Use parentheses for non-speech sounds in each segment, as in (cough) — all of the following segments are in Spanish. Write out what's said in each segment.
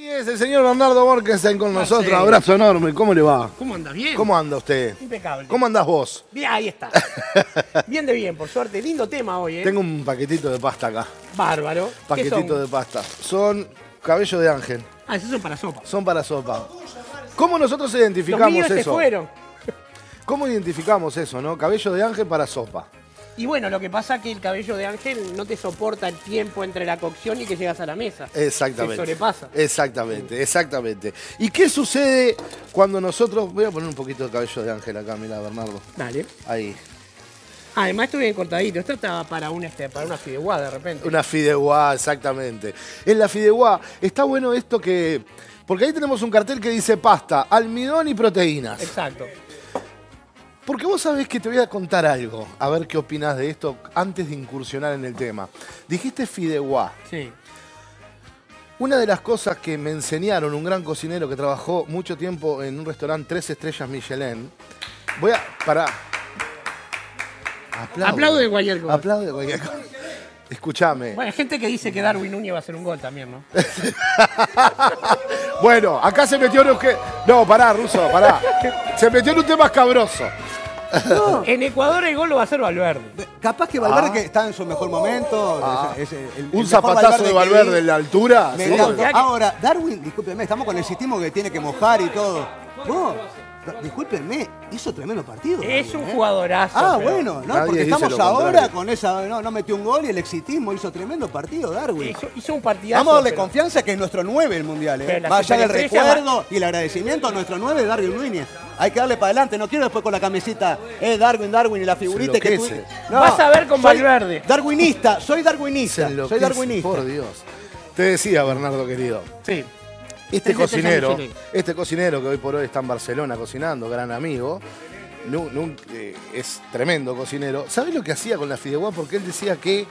Así es, el señor Bernardo Borkenstein con nosotros. Abrazo enorme. ¿Cómo le va? ¿Cómo andas? ¿Bien? ¿Cómo anda usted? Impecable. ¿Cómo andás vos? Bien, ahí está. (laughs) bien de bien, por suerte. Lindo tema hoy, ¿eh? Tengo un paquetito de pasta acá. Bárbaro. ¿Qué Paquetito son? de pasta. Son cabello de ángel. Ah, esos son para sopa. Son para sopa. ¿Cómo nosotros Los identificamos míos se eso? fueron. ¿Cómo identificamos eso, no? Cabello de ángel para sopa. Y bueno, lo que pasa es que el cabello de ángel no te soporta el tiempo entre la cocción y que llegas a la mesa. Exactamente. Se sobrepasa. Exactamente, exactamente. ¿Y qué sucede cuando nosotros. Voy a poner un poquito de cabello de ángel acá, mira, Bernardo. Dale. Ahí. Ah, Además, esto bien cortadito. Esto estaba para, un, este, para una fideuá de repente. Una fideuá, exactamente. En la fideuá está bueno esto que. Porque ahí tenemos un cartel que dice pasta, almidón y proteínas. Exacto. Porque vos sabés que te voy a contar algo, a ver qué opinás de esto antes de incursionar en el tema. Dijiste fideuá. Sí. Una de las cosas que me enseñaron un gran cocinero que trabajó mucho tiempo en un restaurante tres estrellas Michelin. Voy a. Pará. Aplaude. Aplaude cualquier cosa. Aplaude cualquier cosa. Escúchame. Bueno, hay gente que dice que Darwin Núñez va a hacer un gol también, ¿no? (laughs) Bueno, acá se metió en un que. No, pará, Ruso, pará. Se metió en un tema escabroso. (laughs) En Ecuador el gol lo va a hacer Valverde. Capaz que Valverde Ah. que está en su mejor momento. es- es el- Un zapatazo de Valverde en la altura. Me sí. Ahora, Darwin, discúlpeme, estamos con el sistema que tiene que mojar y todo. Vos, discúlpeme, hizo tremendo partido. Es Darwin, un ¿eh? jugadorazo. Ah, pero bueno, ¿no? Nadie Porque estamos ahora contrario. con esa. No, no metió un gol y el exitismo hizo tremendo partido, Darwin. Hizo, hizo un partidazo. Vamos a darle pero- confianza que es nuestro 9 el mundial, ¿eh? Más allá del recuerdo y el agradecimiento a nuestro 9, Darwin Núñez. Hay que darle para adelante, no quiero después con la camiseta, eh, Darwin, Darwin y la figurita que tú. enloquece. Vas a ver con Valverde. Darwinista, soy darwinista, soy darwinista. Por Dios. Te decía, Bernardo querido. Sí. Este Es de cocinero, este cocinero que hoy por hoy está en Barcelona cocinando, gran amigo, eh, es tremendo cocinero. ¿Sabés lo que hacía con la fideuá? Porque él decía que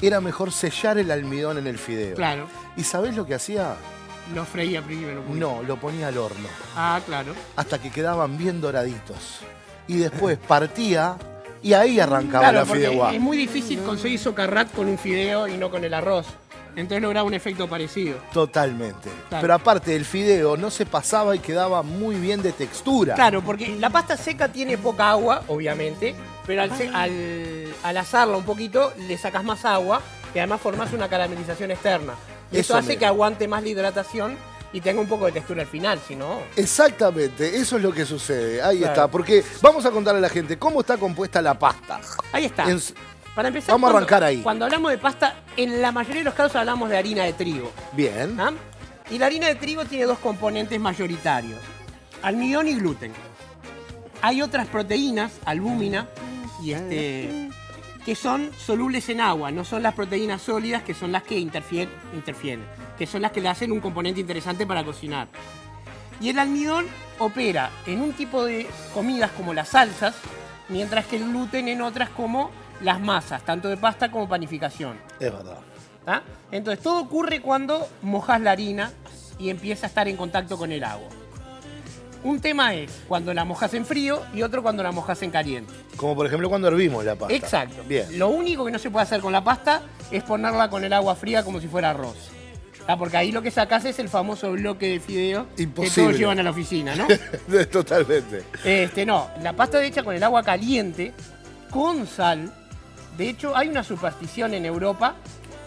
era mejor sellar el almidón en el fideo. Claro. ¿Y sabés lo que hacía? Lo freía primero. No, lo ponía al horno, Ah, claro. hasta que quedaban bien doraditos. Y después partía y ahí arrancaba Claro, la fideuá. es muy difícil conseguir socarrat con un fideo y no con el arroz. Entonces lograba un efecto parecido. Totalmente. Claro. Pero aparte el fideo no se pasaba y quedaba muy bien de textura. Claro, porque la pasta seca tiene poca agua, obviamente, pero al, se- al, al asarla un poquito le sacas más agua y además formas una caramelización externa. Y eso, Eso hace que aguante más la hidratación y tenga un poco de textura al final, si no... Exactamente, eso es lo que sucede. Ahí Claro. está. Porque vamos a contarle a la gente cómo está compuesta la pasta. Ahí está. En- Para empezar, Vamos a arrancar ahí. Cuando hablamos de pasta, en la mayoría de los casos hablamos de harina de trigo. Bien. ¿ah? Y la harina de trigo tiene dos componentes mayoritarios, almidón y gluten. Hay otras proteínas, albúmina, y este, que son solubles en agua, no son las proteínas sólidas que son las que interfieren, interfieren, que son las que le hacen un componente interesante para cocinar. Y el almidón opera en un tipo de comidas como las salsas, mientras que el gluten en otras como las masas, tanto de pasta como panificación. Es verdad. ¿Ah? Entonces todo ocurre cuando mojas la harina y empieza a estar en contacto con el agua. Un tema es cuando la mojas en frío y otro cuando la mojas en caliente. Como por ejemplo cuando hervimos la pasta. Exacto. Bien. Lo único que no se puede hacer con la pasta es ponerla con el agua fría como si fuera arroz. ¿Ah? Porque ahí lo que sacás es el famoso bloque de fideo que todos llevan a la oficina, ¿no? (laughs) Totalmente. Este, no, la pasta hecha con el agua caliente, con sal. De hecho, hay una superstición en Europa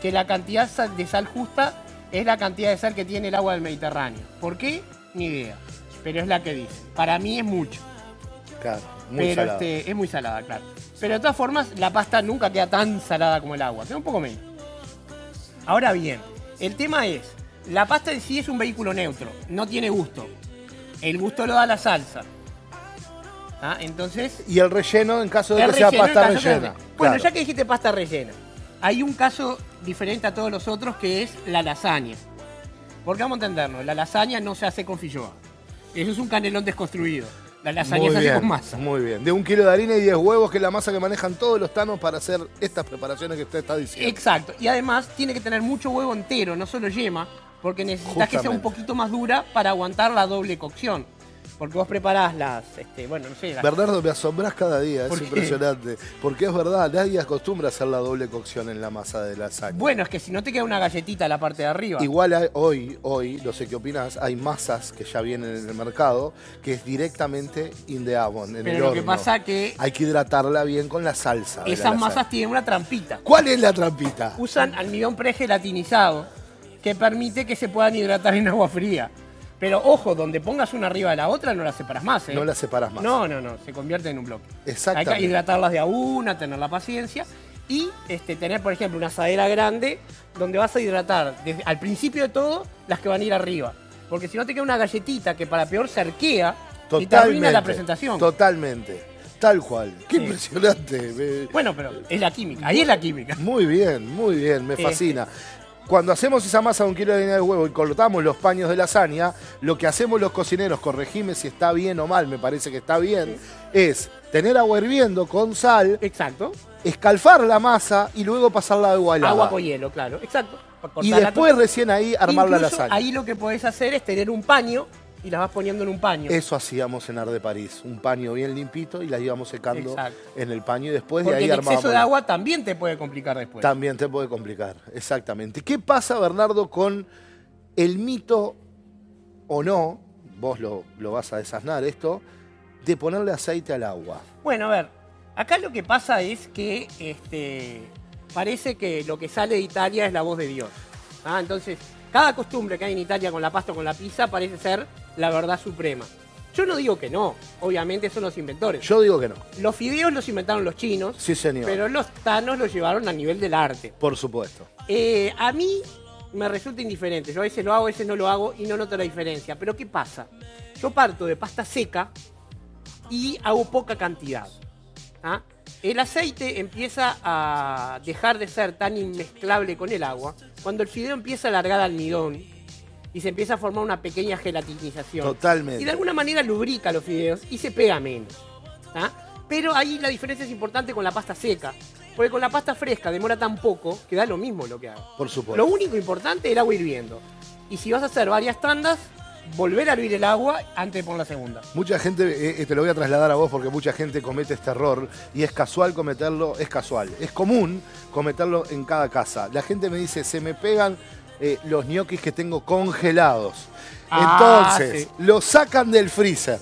que la cantidad de sal justa es la cantidad de sal que tiene el agua del Mediterráneo. ¿Por qué? Ni idea. Pero es la que dice. Para mí es mucho. Claro, muy pero salado. este, es muy salada, claro. Pero de todas formas, la pasta nunca queda tan salada como el agua. Queda un poco menos. Ahora bien, el tema es, la pasta en sí es un vehículo neutro, no tiene gusto. El gusto lo da la salsa. ¿Ah? Entonces, Y el relleno en caso de que sea pasta que- rellena. Bueno, Claro. ya que dijiste pasta rellena, hay un caso diferente a todos los otros que es la lasaña. Porque vamos a entendernos, la lasaña no se hace con filloa. Eso es un canelón desconstruido. La lasaña Muy se hace con masa. Muy bien. De un kilo de harina y 10 huevos, que es la masa que manejan todos los tanos para hacer estas preparaciones que usted está diciendo. Exacto. Y además tiene que tener mucho huevo entero, no solo yema, porque necesitas que sea un poquito más dura para aguantar la doble cocción. Porque vos preparás las, este, bueno, no sé, las- Bernardo, me asombras cada día, es impresionante. Porque es verdad, nadie acostumbra hacer la doble cocción en la masa de lasaña. Bueno, es que si no te queda una galletita en la parte de arriba. Igual hay- hoy, hoy, no sé qué opinás, hay masas que ya vienen en el mercado que es directamente in the oven, en el Pero lo que pasa que Hay que hidratarla bien con la salsa. la esas masas tienen una trampita. ¿Cuál es la trampita? Usan almidón pregelatinizado que permite que se puedan hidratar en agua fría. Pero ojo, donde pongas una arriba de la otra no las separas más, ¿eh? No las separas más. No, no, no, se convierte en un bloque. Exactamente. Hay que hidratarlas de a una, tener la paciencia y este, tener, por ejemplo, una asadera grande donde vas a hidratar desde, al principio de todo las que van a ir arriba. Porque si no te queda una galletita que para peor se arquea y te arruina la presentación. Totalmente. Tal cual. Qué Sí. impresionante. Bueno, pero es la química, ahí es la química. Muy bien, muy bien, me Este. Cuando hacemos esa masa de un kilo de harina de huevo y cortamos los paños de lasaña, lo que hacemos los cocineros, corregime si está bien o mal, me parece que está bien, es tener agua hirviendo con sal, Exacto. escalfar la masa y luego pasarla a agua helada. Agua con hielo, claro. Exacto. Y después recién ahí armar la lasaña. Ahí lo que podés hacer es tener un paño y las vas poniendo en un paño. Eso hacíamos en Ar de París, un paño bien limpito y las íbamos secando Exacto. en el paño y después Porque de ahí el armábamos. exceso de agua también te puede complicar después. También te puede complicar, exactamente. ¿Qué pasa, Bernardo, con el mito o no, vos lo, lo vas a desasnar esto, de ponerle aceite al agua? Bueno, a ver, acá lo que pasa es que este, parece que lo que sale de Italia es la voz de Dios. ¿ah? Entonces, cada costumbre que hay en Italia con la pasta o con la pizza parece ser la verdad suprema. Yo no digo que no, obviamente son los inventores. Yo digo que no, Los fideos los inventaron los chinos, sí señor, pero los tanos los llevaron a nivel del arte. por supuesto. Eh, a mí me resulta indiferente. Yo a veces lo hago, a veces no lo hago y no noto la diferencia. Pero ¿qué pasa? Yo parto de pasta seca y hago poca cantidad. ¿ah? El aceite empieza a dejar de ser tan inmezclable con el agua cuando el fideo empieza a alargar almidón y se empieza a formar una pequeña gelatinización. Totalmente. Y de alguna manera lubrica los fideos y se pega menos. ¿ah? Pero ahí la diferencia es importante con la pasta seca. Porque con la pasta fresca demora tan poco que da lo mismo lo que hago. Por supuesto. Lo único importante es el agua hirviendo. Y si vas a hacer varias tandas, volver a hervir el agua antes de poner la segunda. Mucha gente, eh, eh, te lo voy a trasladar a vos porque mucha gente comete este error y es casual cometerlo, es casual, es común cometerlo en cada casa. La gente me dice, se me pegan eh, los ñoquis que tengo congelados. Ah, Entonces, sí. lo sacan del freezer,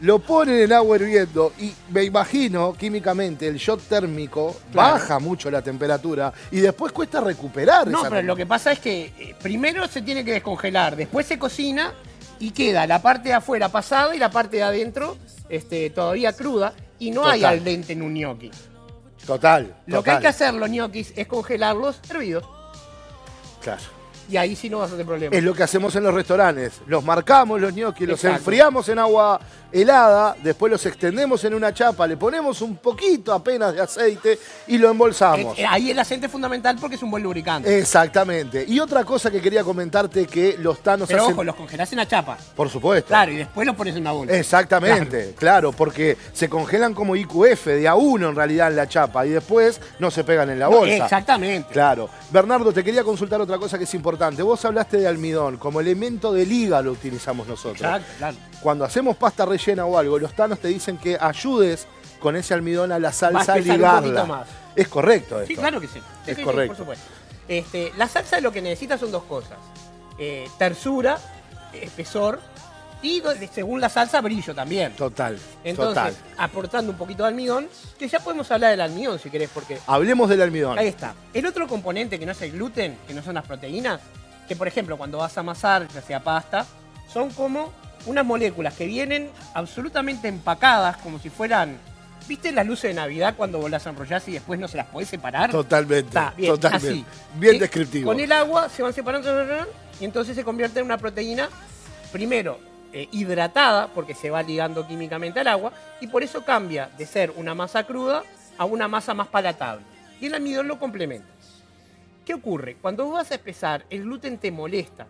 lo ponen en agua hirviendo y me imagino químicamente el shot térmico Claro. baja mucho la temperatura y después cuesta recuperar No, esa pero lo que pasa es que eh, primero se tiene que descongelar, después se cocina y queda la parte de afuera pasada y la parte de adentro este, todavía cruda y no hay al dente en un ñoqui. Total. Lo que hay que hacer los ñoquis es congelarlos hervidos Claro. Y ahí sí no vas a tener problema. Es lo que hacemos en los restaurantes. Los marcamos los ñoquis, los Exacto. enfriamos en agua helada, después los extendemos en una chapa, le ponemos un poquito apenas de aceite y lo embolsamos. Eh, eh, ahí el aceite es fundamental porque es un buen lubricante. Exactamente. Y otra cosa que quería comentarte que los tanos Pero hacen... ojo, los congelás en la chapa. Por supuesto. Claro, y después los pones en una bolsa. Exactamente, claro. porque se congelan como IQF de a uno en realidad en la chapa y después no se pegan en la bolsa. Exactamente. Claro. Bernardo, te quería consultar otra cosa que es importante. Vos hablaste de almidón, como elemento de liga lo utilizamos nosotros. Exacto, claro. Cuando hacemos pasta rellena o algo, los tanos te dicen que ayudes con ese almidón a la salsa a un más. Es correcto esto. Sí, claro que sí. Sí, Es sí, sí, correcto. por supuesto. Este, la salsa lo que necesita son dos cosas. Eh, tersura, espesor y según la salsa brillo también. Total, Entonces, total. aportando un poquito de almidón, que ya podemos hablar del almidón si querés, porque Hablemos del almidón. ahí está. El otro componente que no es el gluten, que no son las proteínas, que por ejemplo cuando vas a amasar, ya sea pasta, son como unas moléculas que vienen absolutamente empacadas, como si fueran, ¿viste las luces de Navidad cuando vos las enrollás y después no se las podés separar? Totalmente. Está, bien, totalmente. así. Bien Eh, descriptivo. Con el agua se van separando y entonces se convierte en una proteína, primero, eh, hidratada, porque se va ligando químicamente al agua, y por eso cambia de ser una masa cruda a una masa más palatable. Y el almidón lo complementa. ¿Qué ocurre? Cuando vos vas a espesar, el gluten te molesta.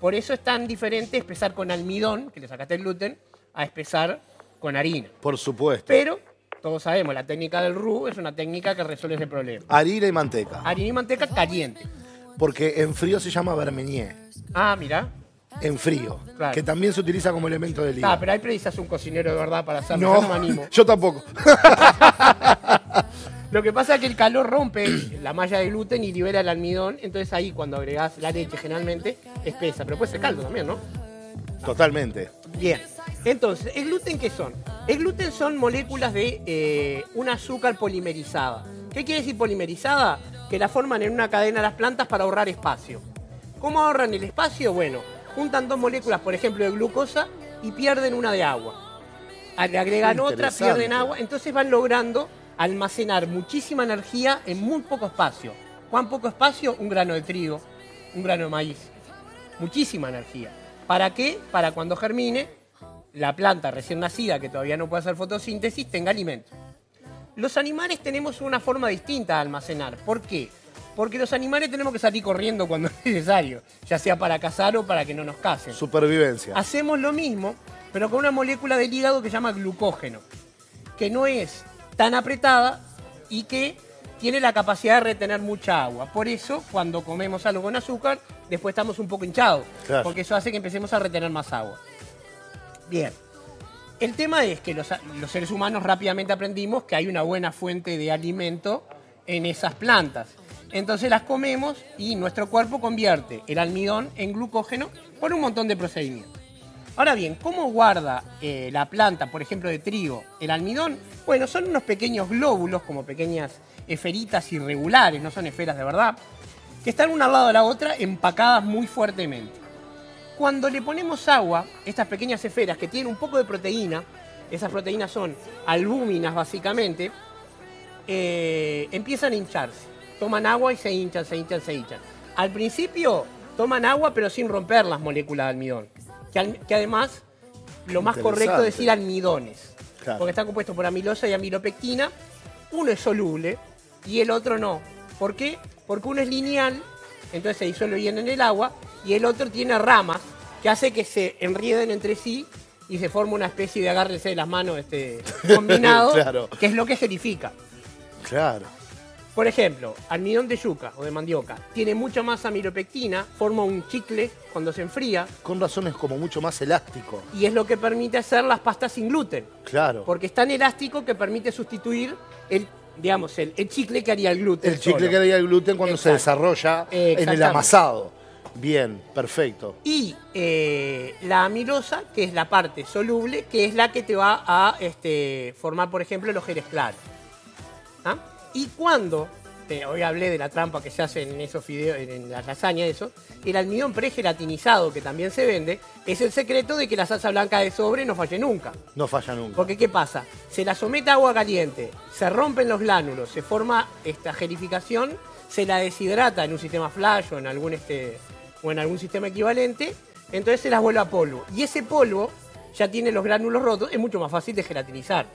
Por eso es tan diferente espesar con almidón, que le sacaste el gluten, a espesar con harina. Por supuesto. Pero, todos sabemos, la técnica del roux es una técnica que resuelve ese problema. Harina y manteca. Harina y manteca caliente. Porque en frío se llama vermenier. Ah, mira. En frío, Claro. que también se utiliza como elemento de Ah, liga. pero ahí precisas un cocinero de verdad para hacerlo. yo no me animo. yo tampoco. (laughs) Lo que pasa es que el calor rompe la malla de gluten y libera el almidón, entonces ahí cuando agregás la leche generalmente espesa, pero puede ser caldo también, ¿no? Totalmente. Bien. Entonces, ¿el gluten qué son? El gluten son moléculas de eh, un azúcar polimerizada. ¿Qué quiere decir polimerizada? Que la forman en una cadena las plantas para ahorrar espacio. ¿Cómo ahorran el espacio? Bueno, juntan dos moléculas, por ejemplo, de glucosa y pierden una de agua. Le agregan otra, pierden agua, entonces van logrando almacenar muchísima energía en muy poco espacio. ¿Cuán poco espacio? Un grano de trigo, un grano de maíz. Muchísima energía. ¿Para qué? Para cuando germine, la planta recién nacida, que todavía no puede hacer fotosíntesis, tenga alimento. Los animales tenemos una forma distinta de almacenar. ¿Por qué? Porque los animales tenemos que salir corriendo cuando (laughs) es necesario, ya sea para cazar o para que no nos casen. Supervivencia. Hacemos lo mismo, pero con una molécula del hígado que se llama glucógeno, que no es tan apretada y que tiene la capacidad de retener mucha agua. Por eso, cuando comemos algo con azúcar, después estamos un poco hinchados, Claro. porque eso hace que empecemos a retener más agua. Bien. El tema es que los, los seres humanos rápidamente aprendimos que hay una buena fuente de alimento en esas plantas. Entonces las comemos y nuestro cuerpo convierte el almidón en glucógeno por un montón de procedimientos. Ahora bien, ¿cómo guarda eh, la planta, por ejemplo, de trigo, el almidón? Bueno, son unos pequeños glóbulos, como pequeñas esferitas irregulares, no son esferas de verdad, que están una al lado de la otra empacadas muy fuertemente. Cuando le ponemos agua, estas pequeñas esferas que tienen un poco de proteína, esas proteínas son albúminas básicamente, eh, empiezan a hincharse. Toman agua y se hinchan, se hinchan, se hinchan. Al principio toman agua pero sin romper las moléculas de almidón. Que, al- que además lo más correcto es decir almidones. Claro. Porque están compuestos por amilosa y amilopectina. Uno es soluble y el otro no. ¿Por qué? Porque uno es lineal, entonces se disuelve bien en el agua, y el otro tiene ramas que hace que se enrieden entre sí y se forma una especie de agárrense de las manos este, (laughs) combinado, Claro. que es lo que gelifica. Claro. Por ejemplo, almidón de yuca o de mandioca tiene mucha más amilopectina, forma un chicle cuando se enfría Con razón es como mucho más elástico. y es lo que permite hacer las pastas sin gluten. Claro. Porque es tan elástico que permite sustituir el, digamos, el, el chicle que haría el gluten. El chicle solo. que haría el gluten cuando se desarrolla en el amasado. Bien, perfecto. Y eh, la amilosa, que es la parte soluble, que es la que te va a este, formar, por ejemplo, los geles claros. ¿Ah? Y cuando, hoy hablé de la trampa que se hace en esos fideos, en, en las lasañas, eso, el almidón pregelatinizado, que también se vende, es el secreto de que la salsa blanca de sobre no falle nunca. No falla nunca. Porque ¿qué pasa? Se la somete a agua caliente, se rompen los glánulos, se forma esta gelificación, se la deshidrata en un sistema flash o en algún, este, o en algún sistema equivalente, entonces se las vuelve a polvo. Y ese polvo ya tiene los gránulos rotos, es mucho más fácil de gelatinizar.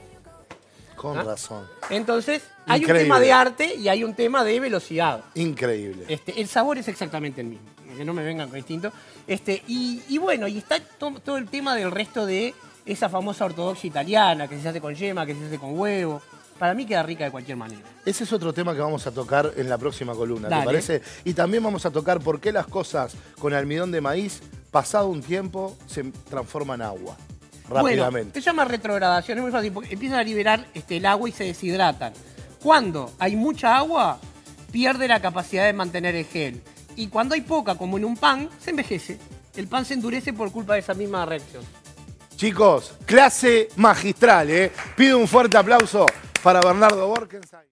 Con ¿Ah? razón. Entonces, hay Increíble. un tema de arte y hay un tema de velocidad. Increíble. Este, el sabor es exactamente el mismo, que no me vengan con distinto. Este, y, y bueno, y está to- todo el tema del resto de esa famosa ortodoxia italiana, que se hace con yema, que se hace con huevo. Para mí queda rica de cualquier manera. Ese es otro tema que vamos a tocar en la próxima columna, ¿te parece? Y también vamos a tocar por qué las cosas con almidón de maíz, pasado un tiempo, se transforman en agua. Bueno, Rápidamente. se llama retrogradación, es muy fácil, porque empiezan a liberar este, el agua y se deshidratan. Cuando hay mucha agua, pierde la capacidad de mantener el gel. Y cuando hay poca, como en un pan, se envejece. El pan se endurece por culpa de esa misma reacción. Chicos, clase magistral, ¿eh? Pido un fuerte aplauso para Bernardo Borkenstein.